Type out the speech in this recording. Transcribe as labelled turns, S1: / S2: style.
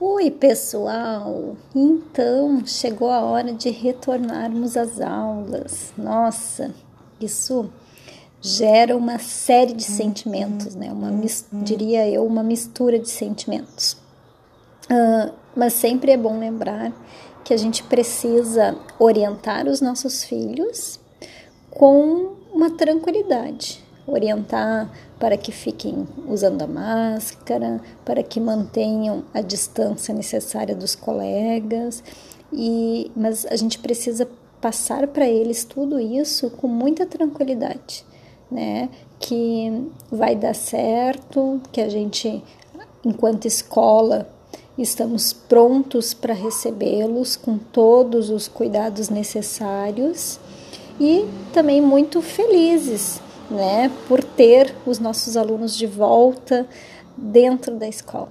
S1: Oi, pessoal! Então chegou a hora de retornarmos às aulas. Nossa, isso gera uma série de sentimentos, né? Uma, diria eu, uma mistura de sentimentos. Uh, mas sempre é bom lembrar que a gente precisa orientar os nossos filhos com uma tranquilidade, orientar para que fiquem usando a máscara, para que mantenham a distância necessária dos colegas. E mas a gente precisa passar para eles tudo isso com muita tranquilidade, né? Que vai dar certo, que a gente enquanto escola estamos prontos para recebê-los com todos os cuidados necessários e também muito felizes né, por ter os nossos alunos de volta dentro da escola.